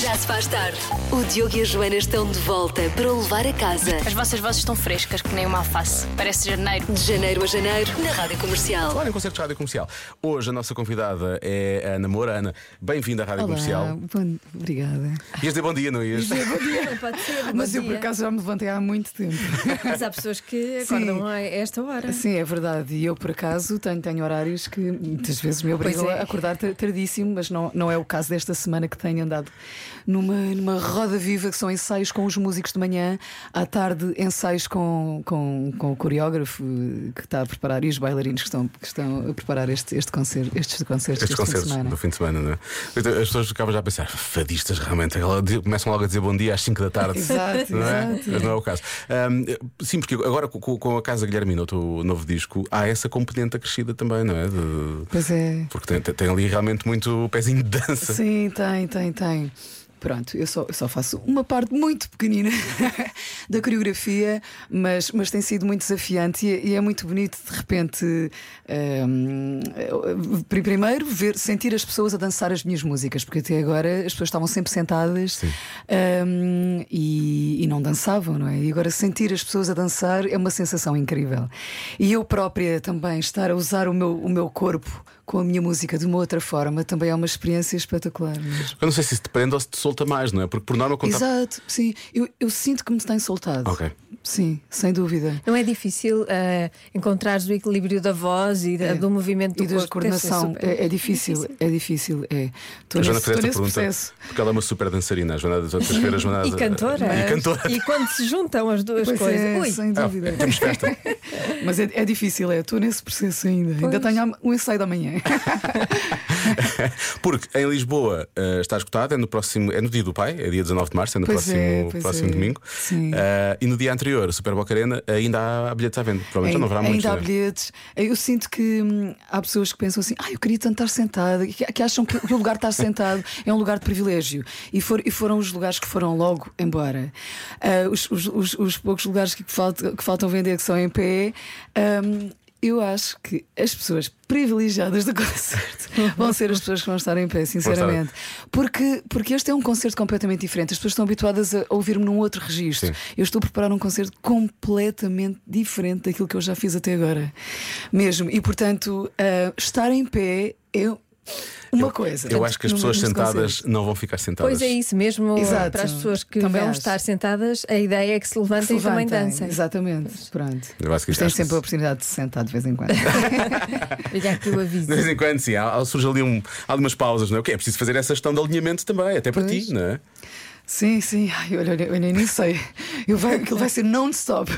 Já se faz tarde. O Diogo e a Joana estão de volta para o levar a casa. As vossas vozes estão frescas, que nem uma alface. Parece janeiro. De janeiro a janeiro, na Rádio Comercial. Olha, em concerto de rádio comercial. Hoje a nossa convidada é a Ana Moura. Ana, bem-vinda à rádio comercial. bom, obrigada. Ias dizer bom dia, não ias? Bom dia, não pode ser. bom Mas eu por acaso já me levantei há muito tempo. Mas há pessoas que acordam Sim. a esta hora. Sim, é verdade. E eu por acaso tenho, tenho horários que muitas vezes me obrigam é. a acordar tar- tardíssimo, mas não, não é o caso desta semana que tenho andado numa, numa roda viva que são ensaios com os músicos de manhã, à tarde ensaios com, com, com o coreógrafo que está a preparar e os bailarinos que estão, que estão a preparar este, este concerto, estes concertos Estes fim concertos semana. do fim de semana, não é? Então, As pessoas ficavam já a pensar, fadistas realmente, começam logo a dizer bom dia às 5 da tarde. Exato, não é? exato. Mas não é o caso. Ahm, sim, porque agora com, com a Casa Guilhermina, o teu novo disco, há essa componente acrescida também, não é? De- Pois é. Porque tem- tem ali realmente muito pezinho de dança. Sim, tem, tem, tem. Pronto, eu só, eu só faço uma parte muito pequenina da coreografia, mas, mas tem sido muito desafiante e, e é muito bonito de repente. hum, pri- primeiro, ver, sentir as pessoas a dançar as minhas músicas, porque até agora as pessoas estavam sempre sentadas hum, e, e não dançavam, não é? E agora sentir as pessoas a dançar é uma sensação incrível. E eu própria também estar a usar o meu, o meu corpo com a minha música de uma outra forma também é uma experiência espetacular. mesmo. Eu não sei se isso te prende ou se te solta mais, não é? Porque por norma quando está- Exato, sim. Eu, eu sinto que me tem soltado. Ok. Sim, sem dúvida. Não é difícil uh, encontrares o equilíbrio da voz e da- É. do movimento do E da corpo. Ser coordenação. super É, é difícil, é difícil. É. Estou A Joana fez essa pergunta processo. porque ela é uma super dançarina. A Joana das outras feiras, Joana E cantora. E cantora. E quando se juntam as duas Pois coisas. é, Ui, sem Ah, dúvida. temos festa. Mas é, é difícil, é. Estou nesse processo ainda. Ainda Pois. tenho um ensaio da manhã. Porque em Lisboa eh, está esgotado, é no próximo, é no dia do pai, é dia 19 de março, é no Pois próximo, é, próximo é. domingo. Eh, e no dia anterior, Super Boca Arena, ainda há bilhetes à venda. Provavelmente já não haverá muitos. ainda há né? bilhetes. Eu sinto que hum, há pessoas que pensam assim: ah, eu queria tanto estar sentada, que, que acham que, o lugar de estar sentado é um lugar de privilégio. E, for- e foram os lugares que foram logo embora. Ah, os, os- os- os poucos lugares que, faltam, que faltam vender, que são em pé. hum, eu acho que as pessoas privilegiadas do concerto vão ser as pessoas que vão estar em pé, sinceramente. Porque, porque este é um concerto completamente diferente. As pessoas estão habituadas a ouvir-me num outro registro. Sim. Eu estou a preparar um concerto completamente diferente daquilo que eu já fiz até agora. Mesmo. E portanto, ah, estar em pé é uma Eu- coisa. Eu acho que as pessoas sentadas não vão ficar sentadas. Pois é isso mesmo. Exato. Para as pessoas que Também vão acho. estar sentadas, a ideia é que se levantem Se e também levantem. dancem. Exatamente. Pronto. Mas tens sempre a oportunidade de se sentar de vez em quando. Olha aqui o aviso. De vez em quando, sim, há, surge ali um, há algumas pausas, não é? O que é preciso fazer essa gestão de alinhamento também, até para Pois. ti, não é? Sim, sim. Ai, olha, olha, olha, nem sei. Eu vai, aquilo vai ser non-stop.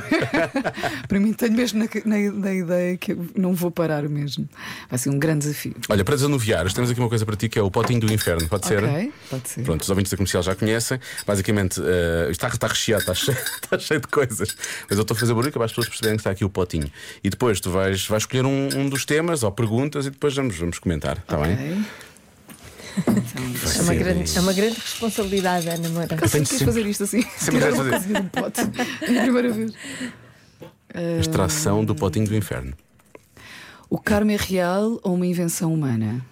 Para mim, tenho mesmo na, na- na ideia que eu não vou parar mesmo. Vai ser um grande desafio. Olha, para desanuviar, temos aqui uma coisa para ti que é o potinho do inferno, pode ser? Ok, pode ser. Pronto, os ouvintes da comercial já conhecem. Basicamente, eh, está, está recheado, está cheio, está cheio de coisas. Mas eu estou a fazer barulho para as pessoas perceberem que está aqui o potinho. E depois tu vais, vais escolher um, um dos temas ou perguntas e depois vamos, vamos comentar, está bem? Ok. É uma, grande, é uma grande responsabilidade, Ana Moura. Eu Sempre quis sempre fazer isto assim. Sempre Tirar quis fazer. um pote. É a primeira vez. a extração do potinho do inferno. O karma é real ou uma invenção humana?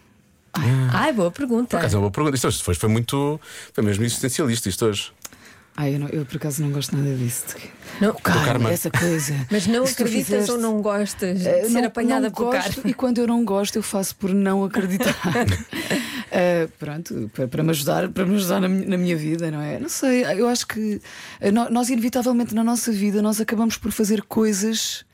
Ai, boa pergunta. Por acaso é uma boa pergunta. Isto hoje foi, foi muito. Foi mesmo existencialista isto hoje. Ai, eu, não- eu por acaso não gosto nada disso. Não, O karma, karma. essa coisa. mas não Se acreditas fizeste- ou não gostas de Eh, ser não- apanhada não pelo gosto, karma? E quando eu não gosto, eu faço por não acreditar. Eh, pronto, para, para me ajudar, para me ajudar na, na minha vida, não é? Não sei, eu acho que eh, nó- nós, inevitavelmente, na nossa vida, nós acabamos por fazer coisas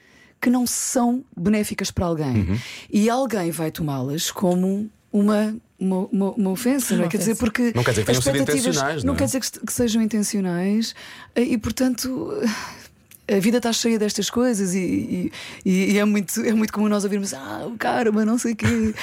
que não são benéficas para alguém. Uhum. E alguém vai tomá-las como uma. Uma, uma, uma ofensa, não é? Quer dizer, porque Não quer dizer que as tenham sido expectativas- intencionais, não não é? quer dizer que, que sejam intencionais eh, e, portanto, a vida está cheia destas coisas e, e- e é, muito, é muito comum nós ouvirmos ah, o karma, não sei o quê.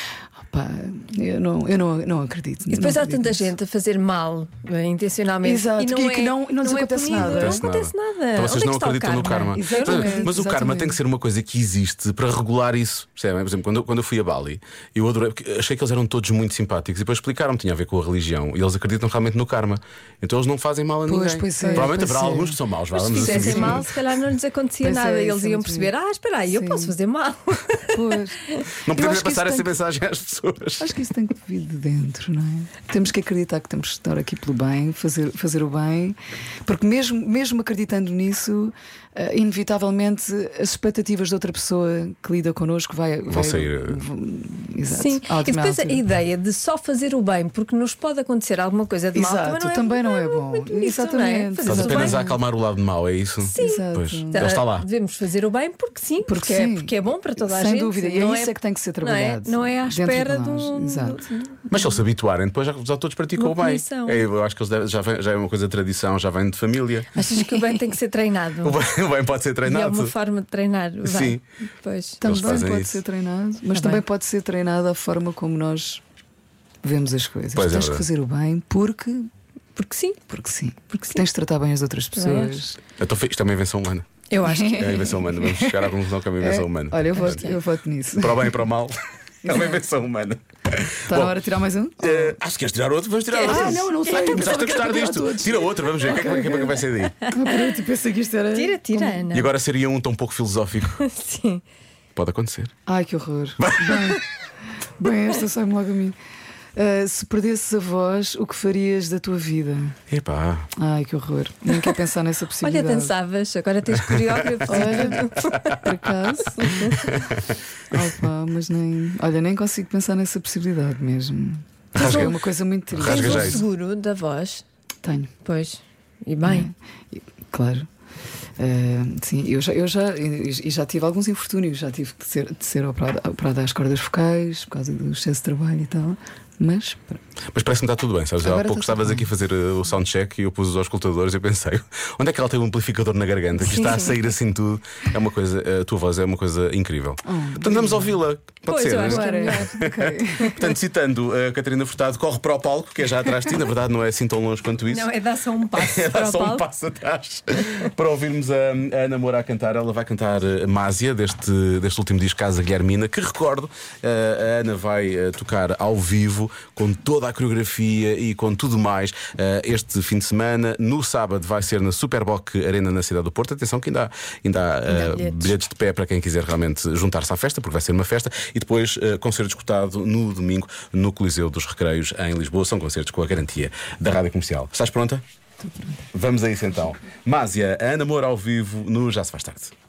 Opa, eu não, eu não, não acredito. E depois não há tanta nisso. gente a fazer mal eh, intencionalmente Exato, e não e é, que não- não lhes é acontece punido. nada. Não Acontece acontece nada. Então vocês é que não acreditam no karma. Exatamente, Mas o karma tem que ser uma coisa que existe para regular isso. Percebem? Por exemplo, quando, eu- quando eu fui a Bali, eu adorei, achei que eles eram todos muito simpáticos e depois explicaram-me que tinha a ver com a religião e eles acreditam realmente no karma. Então eles não fazem mal a Pois, ninguém. pois é, Provavelmente haverá é. alguns que são maus. Mas se fizessem mal, se calhar não lhes acontecia Pois nada. é, Eles é iam perceber: ah, espera aí, eu posso fazer mal. Pois. Não podemos que passar essa que- mensagem às pessoas. Pessoas. Acho que isso tem que vir de dentro, não é? Temos que acreditar que temos que estar aqui pelo bem, fazer, fazer o bem, porque mesmo, mesmo acreditando nisso, inevitavelmente as expectativas de outra pessoa que lida connosco vai, Vão vai sair, uh, exato, Sim, e depois a ideia de só fazer o bem, porque nos pode acontecer alguma coisa de mal, Exato, também não é bom. muito nisso, Exatamente. Não é? Fazer Estás apenas bem. a acalmar o lado mau, é isso? Sim. Exato. Pois, Então, está lá. Devemos fazer o bem porque sim, porque, Porque é, sim. porque é bom para toda a Sem gente. dúvida, e é não isso é que tem que ser não é- trabalhado Não é, à espera de de um. Exato. Mas se eles se habituarem, depois já, já todos praticam Uma o bem. punição. É, eu acho que eles devem- já, vem- já é uma coisa de tradição, já vem de família. Achas que o bem tem que ser treinado? O bem, bem pode ser E é treinado. uma forma de treinar. o bem. Sim. Pois. Também pode isso. ser treinado, mas Tá também bem. pode ser treinado a forma como nós vemos as coisas. Pois é Tens que verdade. fazer o bem porque, Porque sim, porque sim. porque sim. Tens de tratar bem as outras pessoas. Então, isto é uma invenção humana. Eu acho que É uma invenção humana. Vamos chegar à conclusão que é uma invenção humana. Olha, eu voto, eu voto nisso. Para o bem e para o mal. É uma invenção humana. Está na hora de tirar mais um? Eh, acho que queres tirar outro? Vamos tirar outro. Ah, não, não sei. Começaste a gostar disto. Tira outro, vamos ver. O que é que- o que é que vai ser daí? Ah, pronto, pensei que isto era. Tira, tira, Ana. E agora seria um tão pouco filosófico. Sim. Pode acontecer. Ai, que horror. Bem, bem esta sai-me logo a mim. Ah, se perdesses a voz, o que farias da tua vida? Epá. Ai, que horror. Nem quero pensar nessa Olha, possibilidade. dançavas, agora tens coreógrafo. Olha, por acaso. Opa, mas nem. Olha, nem consigo pensar nessa possibilidade mesmo. Acho que é uma coisa muito triste. Rasga Tens um seguro da voz. Tenho, Pois. E bem. claro. Ah, sim, eu já, eu já, já tive alguns infortúnios, já tive de ser, de ser operada, operada às cordas focais por causa do excesso de trabalho e tal. Mas. Mas parece-me que está tudo bem, sabes? Há Agora pouco está estavas aqui a fazer uh, o soundcheck e eu pus os auscultadores e eu pensei: onde é que ela tem um amplificador na garganta? Que está a sair assim tudo. É uma coisa, a tua voz é uma coisa incrível. Portanto, vamos ouvi-la. Pode Pois, ser, é? Agora, melhor. ok. Portanto, citando a Catarina Furtado, corre para o palco, que é já atrás de ti. Na verdade, não é assim tão longe quanto isso. Não, é dar só um passo É dar só um passo atrás para ouvirmos a, a Ana Moura a cantar. Ela vai cantar eh, Másia, deste, deste último disco Casa Guilhermina, que recordo, eh, a Ana vai eh, tocar ao vivo com toda a coreografia e com tudo mais eh, este fim de semana. No sábado vai ser na Superboc Arena na cidade do Porto. Atenção que ainda há, ainda há, Ainda há eh, bilhetes. bilhetes de pé para quem quiser realmente juntar-se à festa, porque vai ser uma festa. E depois eh, concerto escutado no domingo no Coliseu dos Recreios em Lisboa. São concertos com a garantia da rádio comercial. Estás pronta? Vamos a isso então. Másia, Ana Moura ao vivo no Já Se Faz Tarde.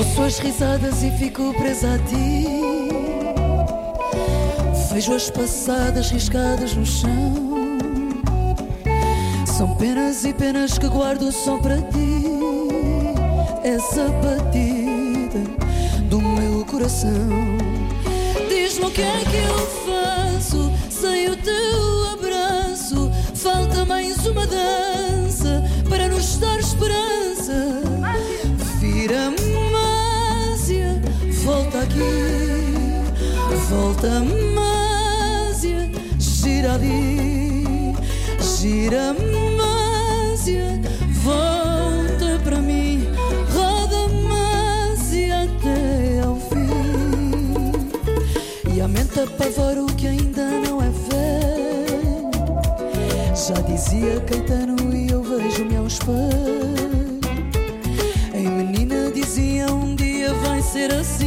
Ouço as risadas e fico presa a ti. Vejo as passadas riscadas no chão. São penas e penas que guardo só para ti. Essa batida do meu coração. Diz-me o que é que eu faço sem o teu abraço. Falta mais uma dança para nos dar esperança. Volta aqui. Volta Másia, gira ali. Gira Másia, volta para mim. Roda Másia até ao fim. E a mente apavora o que ainda não é velho. Já dizia Caetano e eu vejo-me ao espelho. Em menina dizia um dia vai ser assim.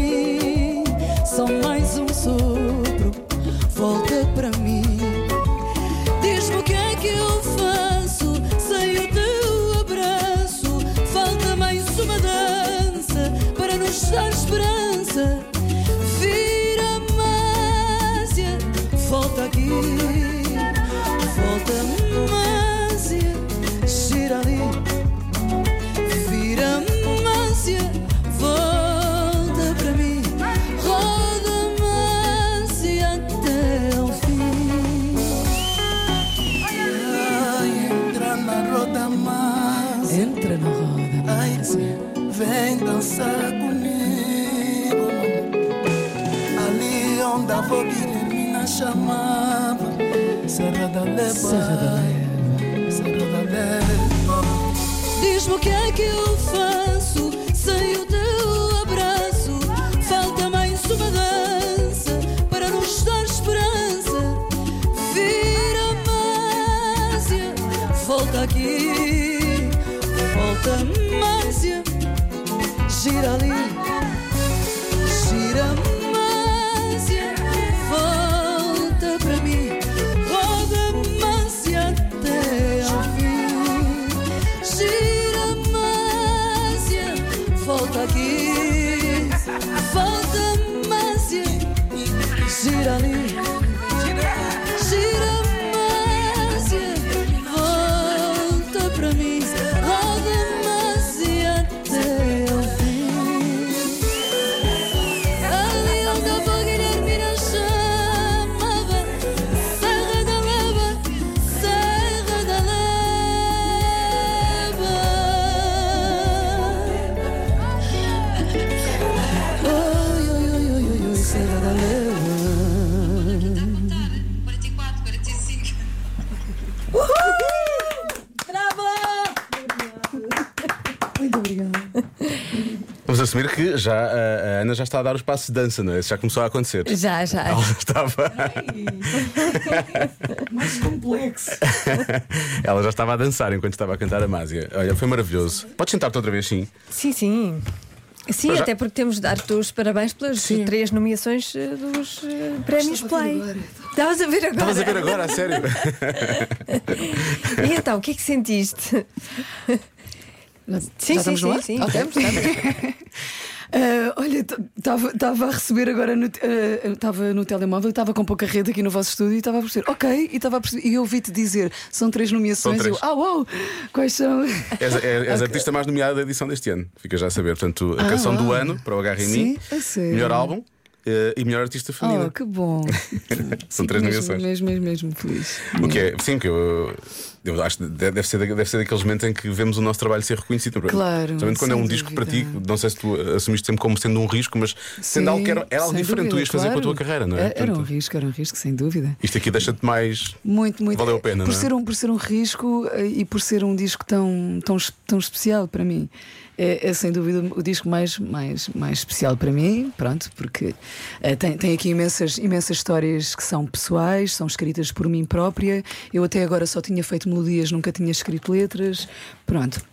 Serra da da que já a, a Ana já está a dar os passos de dança, não é? Isso já começou a acontecer. Já, já. Ela estava. Mais complexo. Ela já estava a dançar enquanto estava a cantar a Másia. Olha, foi maravilhoso. Podes sentar-te outra vez, sim. Sim, sim. Sim, Mas já- até porque temos de dar-te os parabéns pelas três nomeações eh, dos eh, prémios Play. Estavas a ver agora? Estavas a ver agora, a sério? E então, o que é que sentiste? Sim, Já sim, sim, ar? sim. Ok. Ah, olha, estava a receber agora no, estava no telemóvel, estava com pouca rede aqui no vosso estúdio e estava a perceber, ok, e estava a perceber, e eu ouvi-te dizer, são três nomeações, São três. eu, ah, uau, quais são? És, és- és a artista mais nomeada da edição deste ano. Fica já a saber. Portanto, a Ah, canção do uau. ano para o Agarra em mim, a melhor álbum eh, e melhor artista feminina. Oh, que bom. São três nomeações. Mesmo, mesmo, mesmo feliz. O que é, sim, que eu, eu acho que deve ser, deve ser daqueles momentos em que vemos o nosso trabalho ser reconhecido. Claro, Principalmente quando é um disco para ti, não sei se tu assumiste sempre como sendo um risco, mas sendo algo que era, era algo diferente, tu dúvida, ias fazer com a tua claro. carreira, não é? Era, era um risco, era um risco, sem dúvida. Isto aqui deixa-te mais. Muito, muito. Valeu a pena, por não é? ser um Por ser um risco eh, e por ser um disco tão, tão, tão especial para mim. É, é sem dúvida o disco mais, mais, mais especial para mim, pronto, porque eh, tem, tem aqui imensas, imensas histórias que são pessoais, são escritas por mim própria. Eu até agora só tinha feito melodias, nunca tinha escrito letras. Pronto.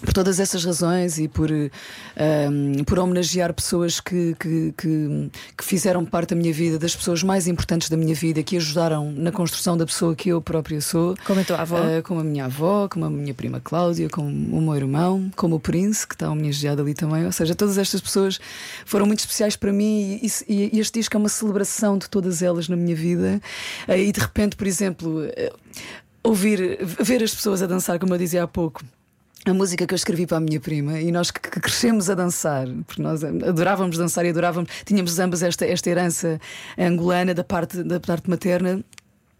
Por todas essas razões e por, um, por homenagear pessoas que, que, que, que fizeram parte da minha vida, das pessoas mais importantes da minha vida, que ajudaram na construção da pessoa que eu própria sou. Como a tua avó? Eh, como a minha avó, como a minha prima Cláudia, como o meu irmão, como o Prince, que está homenageado ali também. Ou seja, todas estas pessoas foram muito especiais para mim e, e- e este disco é uma celebração de todas elas na minha vida. Eh, e de repente, por exemplo, eh, ouvir, ver as pessoas a dançar, como eu dizia há pouco. A música que eu escrevi para a minha prima e nós que, crescemos a dançar, porque nós adorávamos dançar e adorávamos, tínhamos ambas esta, esta herança angolana da parte, da parte materna.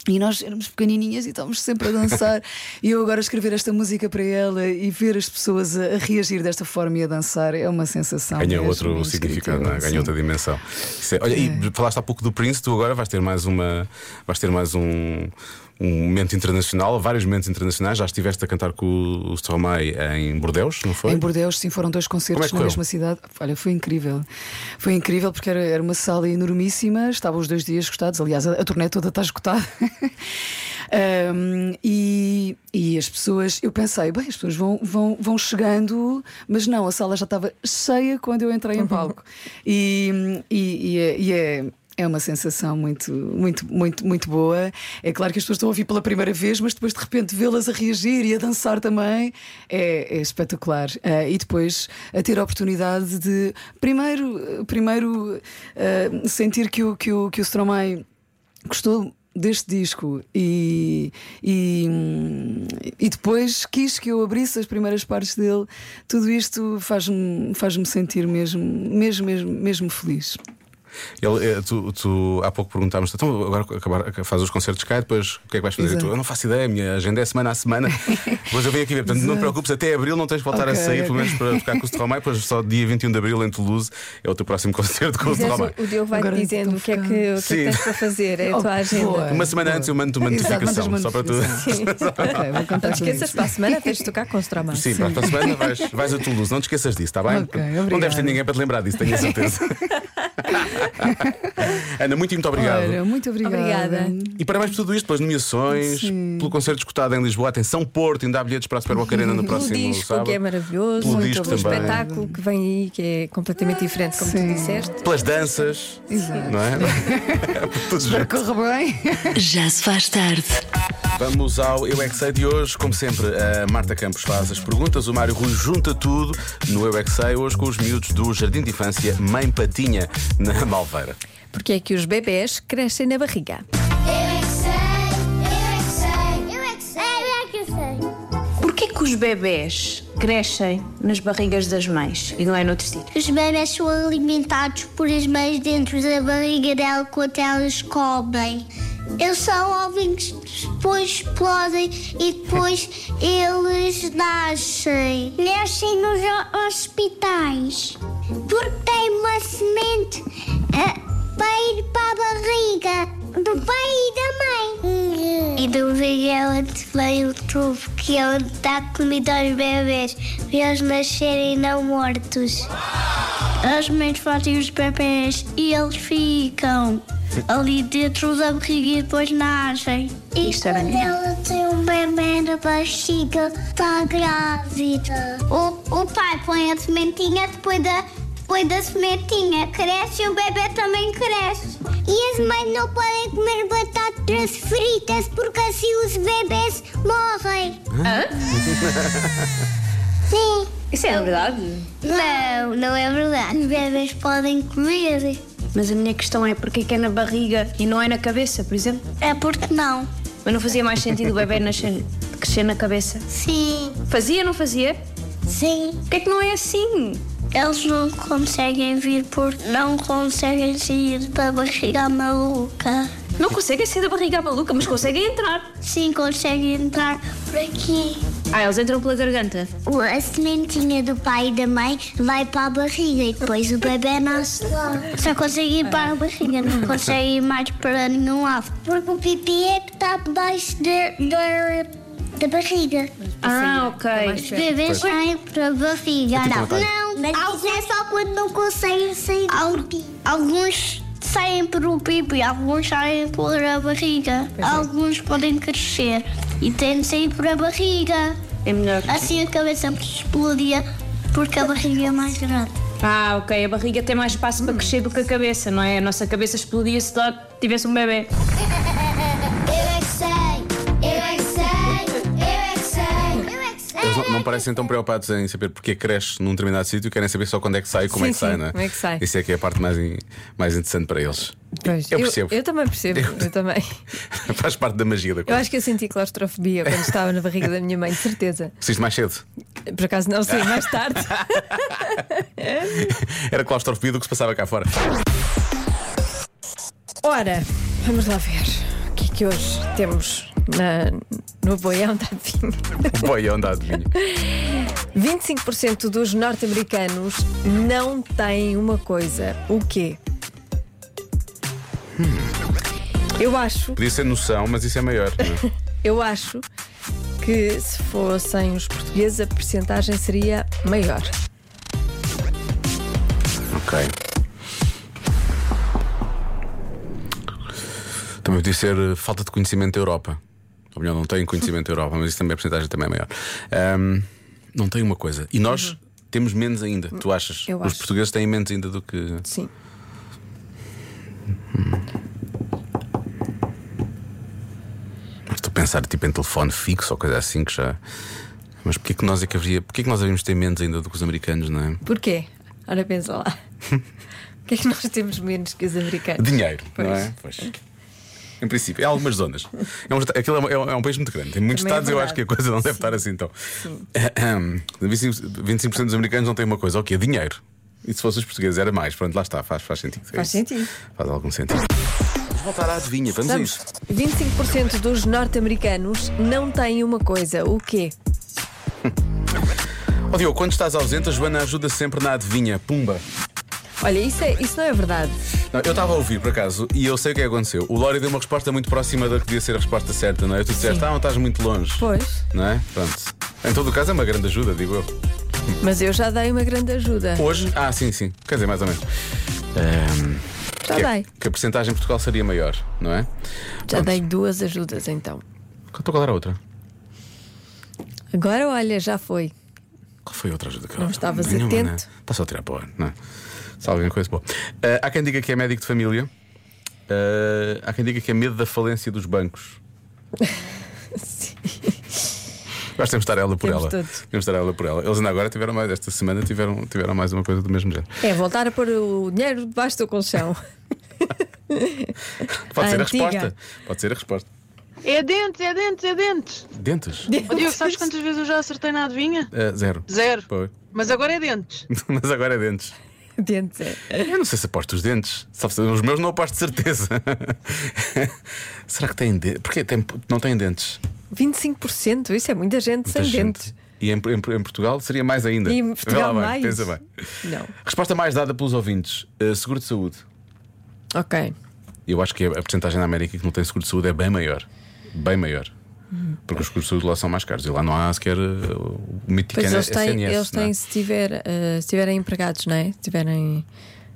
E nós éramos pequenininhas e estávamos sempre a dançar. e eu agora escrever esta música para ela e ver as pessoas a, a reagir desta forma e a dançar é uma sensação. Ganha mesmo outro significado, não é? ganha outra dimensão. É- olha, e falaste há pouco do Prince, tu agora vais ter mais uma. Vais ter mais um. Um momento internacional, vários momentos internacionais. Já estiveste a cantar com o Stromae em Bordeus, não foi? Em Bordeus, sim, foram dois é concertos que na mesma cidade. Olha, foi incrível. Foi incrível porque era, era uma sala enormíssima, estavam os dois dias esgotados. Aliás, a, a turnê toda está esgotada. Um, e, e as pessoas, eu pensei, bem, as pessoas vão, vão, vão chegando, mas não, a sala já estava cheia quando eu entrei em palco. E, e, e é. e é- é uma sensação muito, muito, muito, muito boa. É claro que as pessoas estão a ouvir pela primeira vez, mas depois de repente vê-las a reagir e a dançar também é, é espetacular. Ah, e depois a ter a oportunidade de, primeiro, primeiro ah, sentir que o, que o, que o Stromae gostou deste disco e, e, e depois quis que eu abrisse as primeiras partes dele. Tudo isto faz-me faz sentir mesmo, mesmo, mesmo, mesmo feliz. Ele, eh, tu, tu há pouco perguntámos, então agora acabar, faz os concertos cá e depois o que é que vais fazer? Exato. Tu, eu não faço ideia, a minha agenda é semana a semana. depois eu venho aqui ver, portanto não te Exato. preocupes, até abril não tens de voltar Ok, a sair, pelo menos para tocar com o Stromae, depois só dia 21 de abril em Toulouse é o teu próximo concerto com o Stromae. o Diogo vai Agora dizendo o que, é que, o a que é que Sim. tens para fazer, é a Oh, tua agenda. boa. Uma semana antes eu mando uma Exato, notificação, uma só para tu. notificação. Ok, vou contar Não te esqueças, para a semana tens de tocar com o Stromae. Sim, para a semana vais, vais a Toulouse, não te esqueças disso, está bem? Ok, não deves ter ninguém para te lembrar disso, tenho a certeza. Ana, muito, muito obrigado. Olha, muito obrigada. Obrigada. E parabéns por tudo isto, pelas nomeações, Sim. pelo concerto escutado em Lisboa. Atenção, Porto, ainda há bilhetes para a Super Boca Arena no Pelo próximo disco, sábado. que é maravilhoso. Pelo muito disco bom espetáculo que vem aí, que é completamente diferente, como tu Sim. disseste. Pelas danças, Exato. não é? Por tudo Espero junto. que corra bem. Já se faz tarde. Vamos ao Eu é Que Sei de hoje. Como sempre, a Marta Campos faz as perguntas, o Mário Rui junta tudo no Eu é Que Sei, hoje com os miúdos do Jardim de Infância Mãe Patinha, na Malveira. Porque é que os bebés crescem na barriga. Eu é que sei, eu é que sei, eu é que sei, eu é que sei. Porquê que os bebés crescem nas barrigas das mães e não é noutro sítio? Os bebés são alimentados por as mães dentro da barriga dela quando elas comem. Eles são ovinhos depois explodem e depois eles nascem. Nascem nos ho- hospitais. Porque tem uma semente ah, para ir para a barriga do pai e da mãe. E do barriga é onde vem o tubo, que é onde dá comida aos bebés, para eles nascerem não mortos. As mães fazem os bebés e eles ficam ali dentro da barriga e depois nascem. E Isto era quando ela tem um bebê na barriga, está grávida. O, o pai põe a sementinha depois da, depois da sementinha cresce e o bebê também cresce. E as mães não podem comer batatas fritas porque assim os bebês morrem. Sim. Isso é verdade. Não, não é verdade. Os bebês podem comer. Mas a minha questão é porquê que é na barriga e não é na cabeça, por exemplo? É porque não. Mas não fazia mais sentido o bebê nascer, crescer na cabeça? Sim. Fazia, não fazia? Sim. Porquê que não é assim? Eles não conseguem vir porque não conseguem sair da barriga maluca. Não conseguem sair da barriga maluca, mas conseguem entrar. Sim, conseguem entrar por aqui. Ah, eles entram pela garganta. A sementinha do pai e da mãe vai para a barriga e depois o bebê nasce lá. Só consegue ir para a barriga, não consegue ir mais para nenhum lado. Porque o pipi é que está debaixo de- da, da barriga. Ah, ok. Os bebês saem para a barriga. Tipo Não, não. Alguns é só quando não conseguem sair do pipi. Alguns saem pelo pipi, alguns saem pela barriga. Alguns podem crescer e têm de sair por a barriga. É melhor. Assim a cabeça explodia porque a barriga é mais grande. Ah, ok. A barriga tem mais espaço para crescer do que a cabeça, não é? A nossa cabeça explodia se lá tivesse um bebê. Eu é que sei, eu é que sei, eu é que sei, eu é que sei. Eles não, parecem tão preocupados em saber porque cresce num determinado sítio, querem saber só quando é que sai e como Sim, é que sai, sim, não é? como é que sai. Isso é que é a parte mais, in- mais interessante para eles. Pois, Eu percebo. Eu, também percebo, eu, também. Faz parte da magia da Eu coisa. acho que eu senti claustrofobia quando estava na barriga da minha mãe, de certeza. Assiste mais cedo. Por acaso não sei, mais tarde. Era claustrofobia do que se passava cá fora. Ora, vamos lá ver. O que é que hoje temos na, no boião da adivinha? Boião da adivinha. 25% dos norte-americanos não têm uma coisa. O quê? Eu acho, Podia ser noção, mas isso é maior. não é? eu acho que se fossem os portugueses a percentagem seria maior. Ok. Também podia ser eh, falta de conhecimento da Europa. Ou melhor, não têm conhecimento da Europa, mas isso também a porcentagem também é maior. Ahm, não tem uma coisa. E nós temos menos ainda, tu achas? Eu Os acho. portugueses têm menos ainda do que. Sim. Estou a pensar tipo em telefone fixo ou coisa assim que já. Mas porquê que nós é que haveria. Porquê que nós havíamos ter menos ainda do que os americanos, não é? Porquê? Ora, pensa lá. O que é que nós temos menos que os americanos? Dinheiro, não Pois. é? Pois. Em princípio, em algumas zonas. É um, aquilo é, um- é um- é um país muito grande. Em muitos Também é estados eu acho que a coisa não deve estar assim tão. Ahem. 25%, 25% dos americanos não têm uma coisa. O quê? Dinheiro. E se fosse os portugueses era mais. Pronto, lá está, faz, faz sentido. É Faz isso. sentido. Faz algum sentido. Vamos voltar à adivinha, vamos a isso. 25% dos norte-americanos não têm uma coisa. O quê? Ó Diogo, quando estás ausente, a Joana ajuda sempre na adivinha. Pumba. Olha, isso, é, isso não é verdade. Não, eu estava a ouvir por acaso e eu sei o que é que aconteceu. O Lório deu uma resposta muito próxima da que devia ser a resposta certa, não é? Tu disseste, ah, não estás muito longe. Pois. Não é? Pronto. Em todo o caso é uma grande ajuda, digo eu. Mas eu já dei uma grande ajuda. Hoje? Ah, sim, sim. Quer dizer, mais ou menos. Ahm, Já que, é- dei. que a porcentagem em Portugal seria maior, não é? Já dei duas ajudas então. Então qual era a outra? Agora, olha, já foi. Qual foi a outra ajuda que eu Não estavas Nenhuma, atento? Né? Está só a tirar para o ar, não é? Se alguém coisa boa. Ah, há quem diga que é médico de família. Ah, há quem diga que é medo da falência dos bancos. Nós temos de estar ela por Temos ela. todos. Temos de estar ela por ela. Eles ainda agora tiveram mais, esta semana tiveram, tiveram mais uma coisa do mesmo género. É voltar a pôr o dinheiro debaixo do colchão. Pode A ser a antiga. resposta. Pode ser a resposta. É dentes, é dentes, é dentes. Dentes? Ô, Diogo, sabes quantas vezes eu já acertei na adivinha? Ah, zero. Zero. Foi. Mas agora é dentes. Mas agora é dentes. Dentes, é. Eu não sei se aposto os dentes. Os meus não aposto de certeza. Será que têm dentes? Porquê tem- não têm dentes? 25%, isso é muita gente Muita sem gente. dentes. E em, em- em Portugal seria mais ainda. E em Vê Portugal lá bem, mais? Pensa bem. Não. Resposta mais dada pelos ouvintes: uh, seguro de saúde. Ok. Eu acho que a, a porcentagem na América que não tem seguro de saúde é bem maior. Bem maior. Porque os seguros de saúde lá são mais caros. E lá não há sequer uh, o mítico Pois eles têm, SNS. eles não é? têm se, tiver, eh, se tiverem empregados, não é? Se tiverem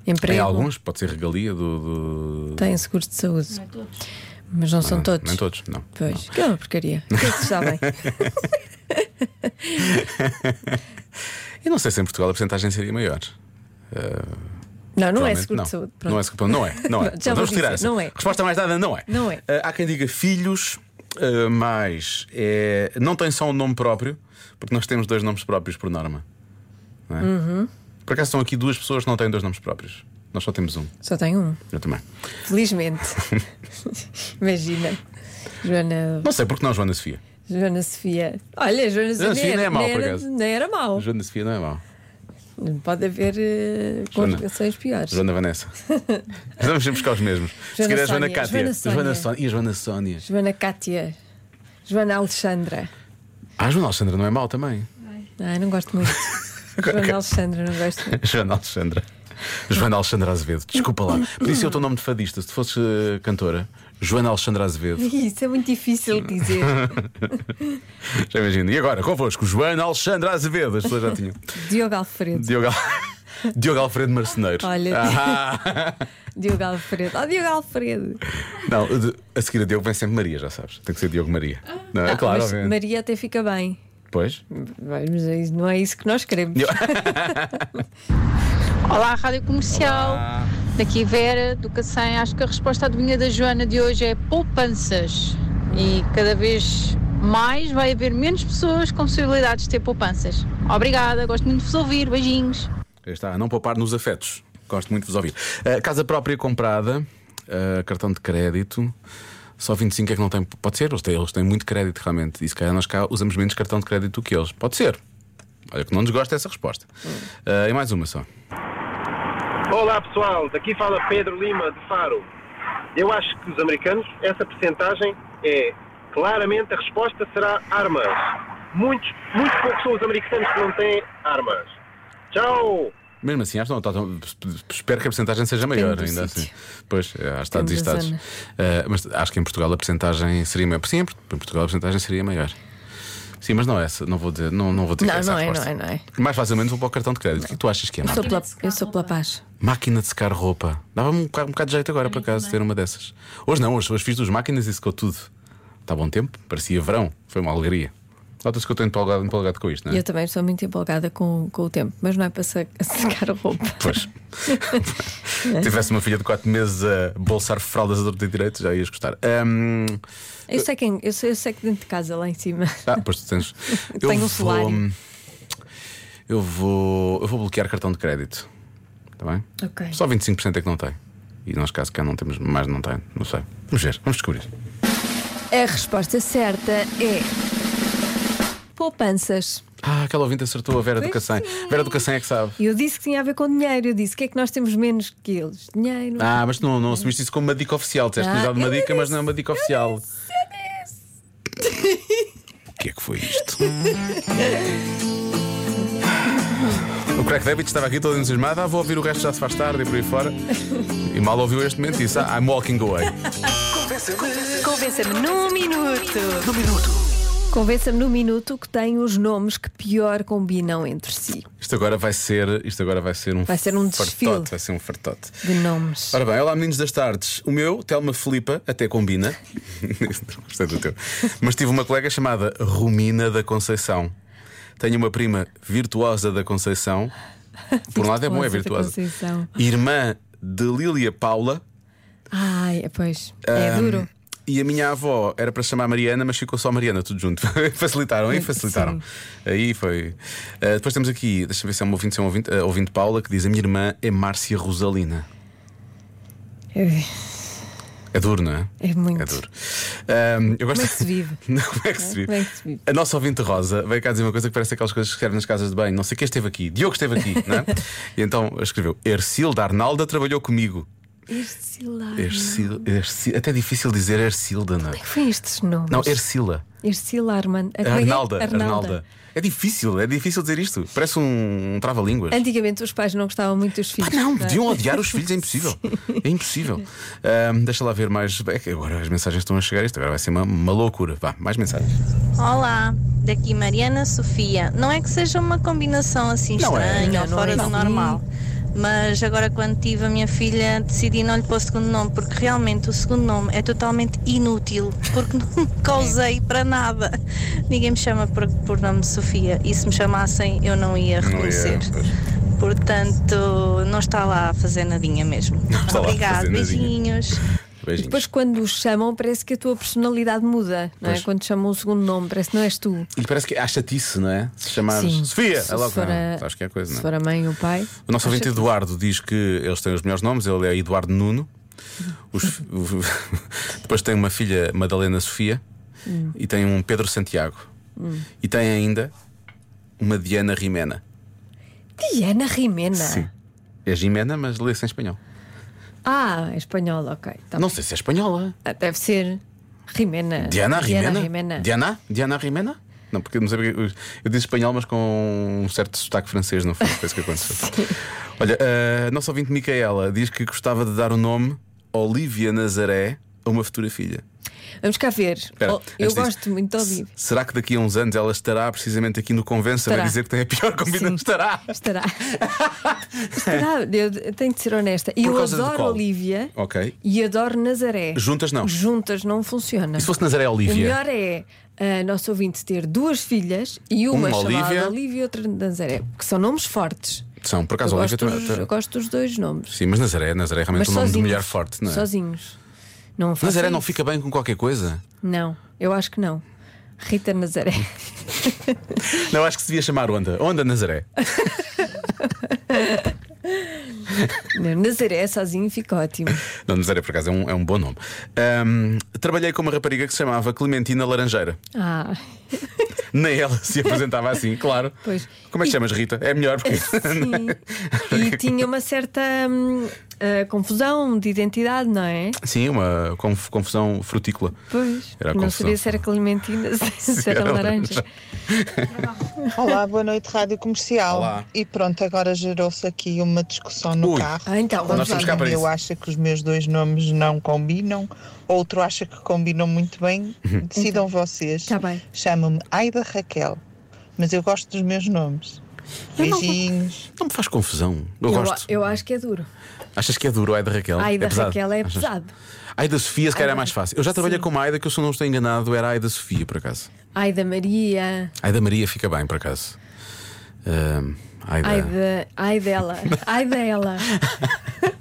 emprego. Tem alguns, pode ser regalia do. do... Têm seguros de saúde. Mas não são Não, todos. Nem todos, não. Pois, que é uma porcaria. O que é que sabem? Eu não sei se em Portugal a porcentagem seria maior. Uh, Não, não é seguro não. de saúde. Não é, seguro- não é, não é. Já Vamos tirar dizer, essa. não é. Resposta mais dada, não é. Não é. Ah, há quem diga filhos, ah, mas é, não tem só um nome próprio, porque nós temos dois nomes próprios por norma. Não é? Uhum. Por acaso estão aqui duas pessoas que não têm dois nomes próprios. Nós só temos um. Só tem um. Eu também. Felizmente. Imagina. Joana, Não sei porque não, Joana Sofia. Joana Sofia. Olha, Joana Sofia, Joana Sofia nem é mau, por era, acaso. era mau. Joana Sofia não é mau. Pode haver uh, conjugações piores. Joana Vanessa. Vamos sempre buscar os mesmos. Se Joana calhar a Joana Sónia, Cátia. Joana Sónia. Joana Sónia. E a Joana Sónia. Joana Cátia. Joana Alexandra. Ah, a Joana Alexandra não é mau também. Ai, não gosto muito. Joana Alexandra, não gosto muito. Joana Alexandra. Joana Alexandra Azevedo, desculpa lá. Podia ser o teu nome de fadista, se tu fosses eh, cantora. Joana Alexandra Azevedo. Isso é muito difícil dizer. Já imagino. E agora, convosco, Joana Alexandra Azevedo. As pessoas já tinham. Diogo Alfredo. Diogo, Al- Diogo Alfredo Marceneiro. Olha. Ah, Diogo Alfredo. Oh, Diogo Alfredo. não, de- a seguir a Diogo vem sempre Maria, já sabes. Tem que ser Diogo Maria. Não, é Ah, claro. Maria até fica bem. Pois. Mas isso- não é isso que nós queremos. Olá, Rádio Comercial. Daqui Vera, do Cacém. Acho que a resposta à adivinha da Joana de hoje é poupanças. E cada vez mais vai haver menos pessoas com possibilidades de ter poupanças. Obrigada, gosto muito de vos ouvir. Beijinhos. Aí está, a não poupar nos afetos. Gosto muito de vos ouvir. Uh, casa própria comprada, uh, cartão de crédito. Só 25 é que não tem. Pode ser, eles têm, eles têm muito crédito realmente. E se calhar nós cá usamos menos cartão de crédito do que eles. Pode ser. Olha que não nos gosta dessa resposta. Uh, e mais uma só. Olá pessoal, daqui fala Pedro Lima de Faro. Eu acho que os americanos, essa percentagem é claramente a resposta será armas. Muitos, muito poucos são os americanos que não têm armas. Tchau! Mesmo assim, acho que não, tá tão- espero que a porcentagem seja maior, ainda sítio. assim. Pois, é, há estados e estados. Uh, mas acho que em Portugal a porcentagem seria maior. Sim, em Portugal a porcentagem seria maior. Sim, mas não é essa, não vou dizer, não, não vou dizer que Não, essa não é, não é, não é. Mais facilmente vou para o cartão de crédito. O que tu achas que é? Eu sou, pela, eu sou pela paz. máquina de secar roupa. Dava-me um, bocado- um bocado de jeito agora, por acaso, ter uma dessas. Hoje não, hoje, hoje fiz duas máquinas e secou tudo. Está bom tempo, parecia verão, foi uma alegria. Nota-se que eu estou empolgado, empolgado com isto, não é? eu também estou muito empolgada com, com o tempo, mas não é para se- secar a roupa. Pois. Se tivesse uma filha de 4 meses a bolsar fraldas a torto e direito, já ias gostar. Ahm, Eu sei, quem, eu, sei, eu sei que dentro de casa, lá em cima. ah, pois tu tens. Tenho um vou. Eu vou. Eu vou bloquear cartão de crédito. Está bem? Ok. Só 25% é que não tem. E nós, caso cá não temos mais, não tem. Não sei. Vamos ver, vamos descobrir. A resposta certa é. Poupanças. Ah, aquela ouvinte acertou a Vera do Pois Cacém. Vera do Cacém é que sabe. E eu disse que tinha a ver com dinheiro. Eu disse: o que é que nós temos menos que eles? Dinheiro. Ah, mas tu não, não assumiste isso como uma dica oficial. Tens Ah, usado uma eu dica, mas disse, não é uma dica oficial. O que é que foi isto? O Craig David estava aqui todo entusiasmado. Ah, vou ouvir o resto já se faz tarde e por aí fora. E mal ouviu este momento e disse: ah, I'm walking away. Convença-me num minuto. Num minuto. Convença-me no minuto que tem os nomes que pior combinam entre si. Isto agora vai ser, isto agora vai ser um Vai ser um desfile. fartote, vai ser um fartote. De nomes. Ora bem, olá meninos das tardes. O meu, Telma Filipa, até combina. Gostei do teu. Mas tive uma colega chamada Romina da Conceição. Tenho uma prima virtuosa da Conceição. Por um lado é bom, é Virtuosa da virtuosa. Conceição. Irmã de Lília Paula. Ai, pois. É duro. E a minha avó era para chamar Mariana, mas ficou só Mariana, tudo junto. facilitaram, aí facilitaram. Aí foi. Ah, depois temos aqui, deixa eu ver se é um ouvinte, se é um ouvinte, ah, ouvinte Paula, que diz: A minha irmã é Márcia Rosalina. É, É duro, não é? é muito. É duro. Ahm, eu gosto... Como é que se vive? Não, como é que se vive? Como é que se vive? A nossa ouvinte Rosa veio cá dizer uma coisa que parece aquelas coisas que escrevem nas casas de banho. Não sei quem esteve aqui. Diogo esteve aqui, não é? E então escreveu: Ercilda Arnalda trabalhou comigo. Ercila. Ercil, Ercil, até é difícil dizer Ercilda, não é? que foi estes nomes? Não, Ercila. Ercila Armand. Como é é? Arnalda, Arnalda. É difícil, é difícil dizer isto. Parece um, um trava-línguas. Antigamente os pais não gostavam muito dos filhos. Não, é? podiam odiar os filhos, é impossível. É impossível. Ahm, deixa lá ver mais. É que agora as mensagens estão a chegar, isto agora vai ser uma, uma loucura. Vá, mais mensagens. Olá, daqui Mariana Sofia. Não é que seja uma combinação assim Não é. estranha Não, ou não fora é do normal. Mas agora, quando tive a minha filha, decidi não lhe pôr o segundo nome, porque realmente o segundo nome é totalmente inútil, porque nunca usei para nada. Ninguém me chama por, por nome de Sofia, e se me chamassem, eu não ia Não ia, reconhecer. Portanto, não está lá a fazer nadinha mesmo. Obrigada, fazer nadinha. Beijinhos. E depois, quando os chamam, parece que a tua personalidade muda, não é? Pois. Quando chamam o segundo nome, parece que não és tu. E parece que há chatice, não é? Se chamares Sim. Sofia, Se é logo. for não, a- acho que é coisa, Se não for é? a mãe e o pai. O nosso ouvinte Eduardo diz que eles têm os melhores nomes, ele é Eduardo Nuno. Os- depois tem uma filha Madalena Sofia Hum. e tem um Pedro Santiago. Hum. E tem ainda uma Diana Rimena. Diana Rimena. Sim. É Jimena, mas lê-se em espanhol. Ah, é espanhol, ok. Tá Não bem. sei se é espanhola. Ah, Deve ser Rimena. Diana Rimena? Rimena. Diana? Diana Rimena? Não, porque eu não sei eu, eu disse espanhol, mas com um certo sotaque francês, não foi? Foi isso que aconteceu. Olha, a nossa ouvinte Micaela diz que gostava de dar o nome Olivia Nazaré a uma futura filha. Vamos cá ver. Espera, Oh, eu antes disso, gosto muito de Olivia. Será que daqui a uns anos ela estará precisamente aqui no Convença a dizer que tem a pior combinação? Estará. Estará. Estará. Eu tenho de ser honesta. Por Eu de adoro? Olivia Ok. e adoro Nazaré. Juntas não. Juntas não funciona. E se fosse Nazaré O Olivia? melhor é a nossa ouvinte ter duas filhas e uma, Uma chamada Olivia. Olivia e outra Nazaré, que são nomes fortes. São, por acaso, eu, Olivia gosto dos, eu gosto dos dois nomes. Sim, mas Nazaré, Nazaré é realmente Mas um nome de sozinhos. mulher forte, não é? Sozinhos. Não Nazaré não isso. fica bem com qualquer coisa? Não, eu acho que não. Rita Nazaré. Não, acho que se devia chamar Onda. Onda Nazaré. Não, Nazaré sozinho fica ótimo. Não, Nazaré, por acaso, é um, é um bom nome. Ahm, trabalhei com uma rapariga que se chamava Clementina Laranjeira. Ah, Nem ela se apresentava assim, claro. pois. Como é que te chamas, Rita? É melhor porque. Sim. E tinha uma certa ah, confusão de identidade, não é? Sim, uma conf- confusão frutícola. Pois. Era a não sabia se era clementina, se era era laranja. Olá, boa noite, Rádio Comercial. Olá. E pronto, agora gerou-se aqui uma discussão no Ui. carro. Ah, então, Nós vamos lá. cá para Eu acho que os meus dois nomes não combinam, outro acha que combinam muito bem. Uhum. Decidam vocês. Tá bem. Chamo-me Aida Raquel, mas eu gosto dos meus nomes. Eu não- Beijinhos. Não me faz confusão. Eu, Eu, gosto. eu acho que é duro. Achas que é duro, Aida Raquel? Ai, da é pesado. Raquel é Achas? pesado. Aida Sofia, se calhar é Aida- mais fácil. Eu já trabalhei Sim. com uma Aida que eu, se não estou enganado, era a Aida Sofia, por acaso. Ai da Maria. Aida Maria fica bem, por acaso. Ahm, Aida. Ai, da, ai dela. Ai dela.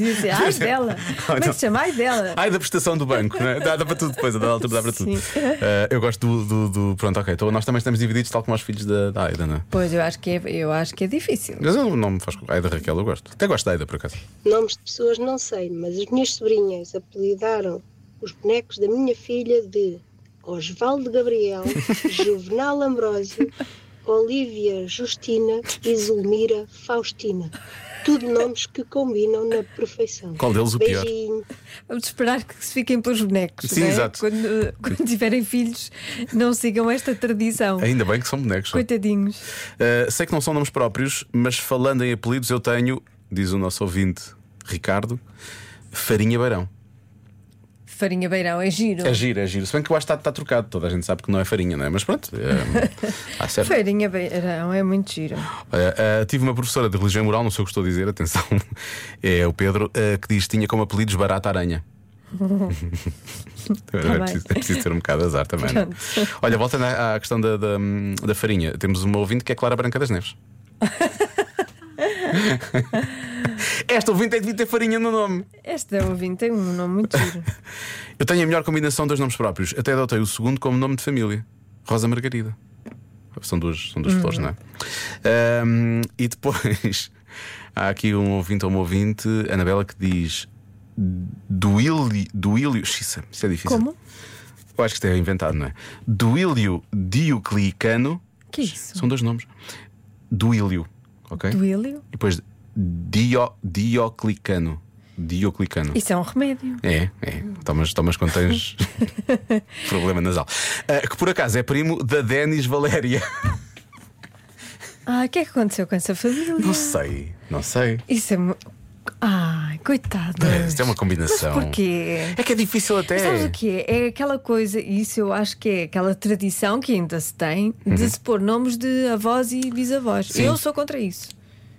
Dizia, ai dela. Como é que se chama? Ai dela. Ai da prestação do banco, não é? dá, dá para tudo depois, a dada altura dá para tudo. Ah, eu gosto do, do, do- Pronto, ok. Então nós também estamos divididos, tal como os filhos da, da Aida, não é? Pois, eu acho que é, eu acho que é difícil. Mas eu não me faz. Aida Raquel, eu gosto. Até gosto da Aida, por acaso. Nomes de pessoas não sei, mas as minhas sobrinhas apelidaram os bonecos da minha filha de Osvaldo Gabriel, Juvenal Ambrósio, Olívia Justina e Zulmira Faustina. Tudo nomes que combinam na perfeição. Qual deles o pior? Beijinho. Vamos esperar que se fiquem pelos bonecos. Sim, não é? exato. Quando, quando tiverem filhos, não sigam esta tradição. Ainda bem que são bonecos. Coitadinhos. Uh, sei que não são nomes próprios, mas falando em apelidos, eu tenho, diz o nosso ouvinte Ricardo, Farinha Barão. Farinha beirão é giro. É giro, é giro. Se bem que eu acho que está, está trocado, toda a gente sabe que não é farinha, não é? Mas pronto, é, ah, certo. Farinha beirão é muito giro. Olha, ah, tive uma professora de religião moral, não sei o que estou a dizer, atenção, é o Pedro, ah, que diz que tinha como apelidos barata aranha. é, bem. preciso, é preciso ter um bocado de azar também. é? Pronto. Olha, voltando à, à questão da, da, da farinha, temos uma ouvinte que é Clara Branca das Neves. Esta ouvinte é devia ter farinha no nome. Esta ouvinte tem um nome muito giro. Eu tenho a melhor combinação dos nomes próprios. Até adotei o segundo como nome de família: Rosa Margarida. São duas, são duas Uhum. flores, não é? Ahm, e depois há aqui um ouvinte ou uma ouvinte, Anabela, que diz Duílio. Duílio. Xissa, isso é difícil. Como? Eu acho que isto é inventado, não é? Duílio Dioclicano. Que isso? São dois nomes. Duílio, ok? Duílio? E depois Dio, Dioclicano. Dioclicano. Isso é um remédio. É, é. Tomas, tomas quando tens problema nasal. Ah, que por acaso é primo da Denis Valéria. Ah, o que é que aconteceu com essa família? Não sei, não sei. Isso é. Ai, coitado. Isto é uma combinação. Mas porquê? É que é difícil até. Sabes o que é? É aquela coisa, e isso eu acho que é aquela tradição que ainda se tem de Uhum. se pôr nomes de avós e bisavós. Sim. Eu sou contra isso.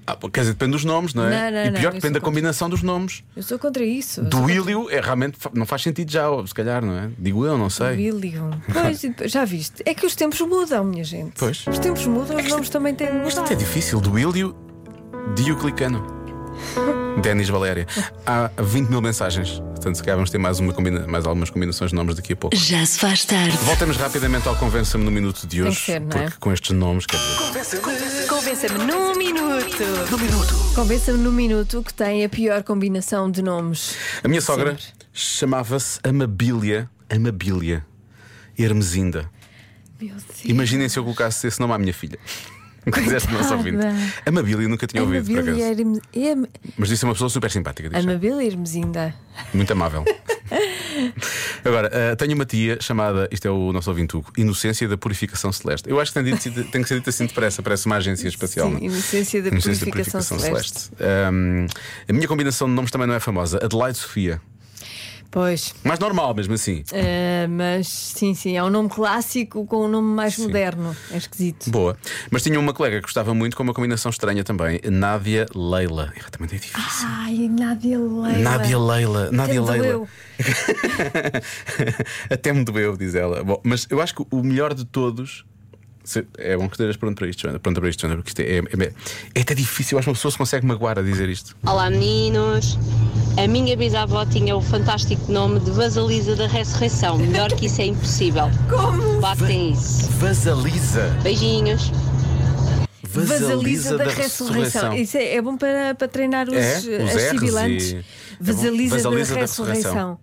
Ah, quer dizer, depende dos nomes, não é? Não, não, e não, pior, eu depende da contra. combinação dos nomes. Eu sou contra isso. Do Willio é realmente não faz sentido já, se calhar, não é? Digo eu, não sei. William. Pois, já viste? É que os tempos mudam, minha gente. Pois. Os tempos mudam, os nomes também têm de mudar. Isto é difícil. Do Willio Dioclicano. Denis Valéria. Há 20 mil mensagens. Portanto, se calhar vamos ter mais, uma combina... mais algumas combinações de nomes daqui a pouco. Já se faz tarde. Voltamos rapidamente ao Convença-me no minuto de Tem hoje. que ser, não é? Porque com estes nomes, quer dizer. Convença-me num minuto. Num minuto. Convença-me num minuto que tem a pior combinação de nomes. A minha sogra chamava-se Amabília. Amabília. Hermesinda. Meu Deus. Imaginem se eu colocasse esse nome à minha filha. Quiseste nosso ouvinte. Amabília, nunca tinha ouvido, por acaso. Em- Mas disse uma pessoa super simpática. Diz. Amabília Hermesinda. Muito amável. Agora, eh, tenho uma tia chamada, isto é o nosso ouvinte Hugo, Inocência da Purificação Celeste. Eu acho que tem, dito- tem que ser dito assim depressa, parece uma agência espacial. Sim, não é? Inocência da Purificação Celeste. Ahm, a minha combinação de nomes também não é famosa. Adelaide Sofia. Pois. Mais normal, mesmo assim. Eh, mas sim, sim, é um nome clássico com um nome mais moderno. É esquisito. Boa. Mas tinha uma colega que gostava muito com uma combinação estranha também. Nádia Leila. É, Também é difícil. Ai, Nádia Leila. Nádia Leila. Nádia me Leila. Até me doeu, diz ela. Bom, mas eu acho que o melhor de todos. É bom que estejas pronto para isto, Joana. Pronto para isto, Joana, porque isto é, é, é, é até difícil. Eu acho que uma pessoa se consegue magoar a dizer isto. Olá meninos, a minha bisavó tinha o fantástico nome de Vasalisa da Ressurreição. Melhor que isso é impossível. Como? Batem isso. Vasalisa. Beijinhos. Vasalisa da, ressurreição. Isso é, é bom para, para treinar os, É? as Os R's sibilantes. e- é Vasalisa. Vasalisa da da ressurreição. ressurreição.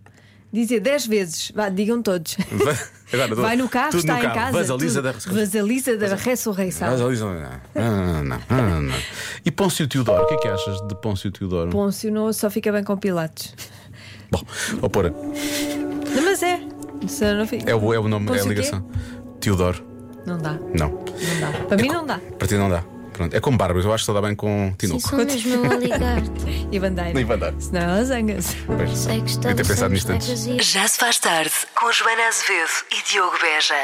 Dizer 10 vezes. Vá, digam todos. Agora, Vai no carro, tudo está no em carro. casa. Vasalisa tudo. da ressurreição. Vasalisa da ressurreição. Vasalisa. Não, não, não, não, não. E Pôncio Teodoro, o que é que achas de Pôncio Teodoro? Pôncio não só fica bem com Pilatos. Bom, vou pôr. Não, mas é. Só não fica. É o, é o nome, é a Pôncio o quê? ligação. Teodoro. Não dá. Não. Não dá. Para mim não dá. Para ti não dá. Pronto. É como Bárbaros, eu acho que só dá bem com Tinoco. E bandeira. Nem bandeira. Senão ela zanga-se. Pois. Devia ter pensado nisto antes. Já se faz tarde com Joana Azevedo e Diogo Beja.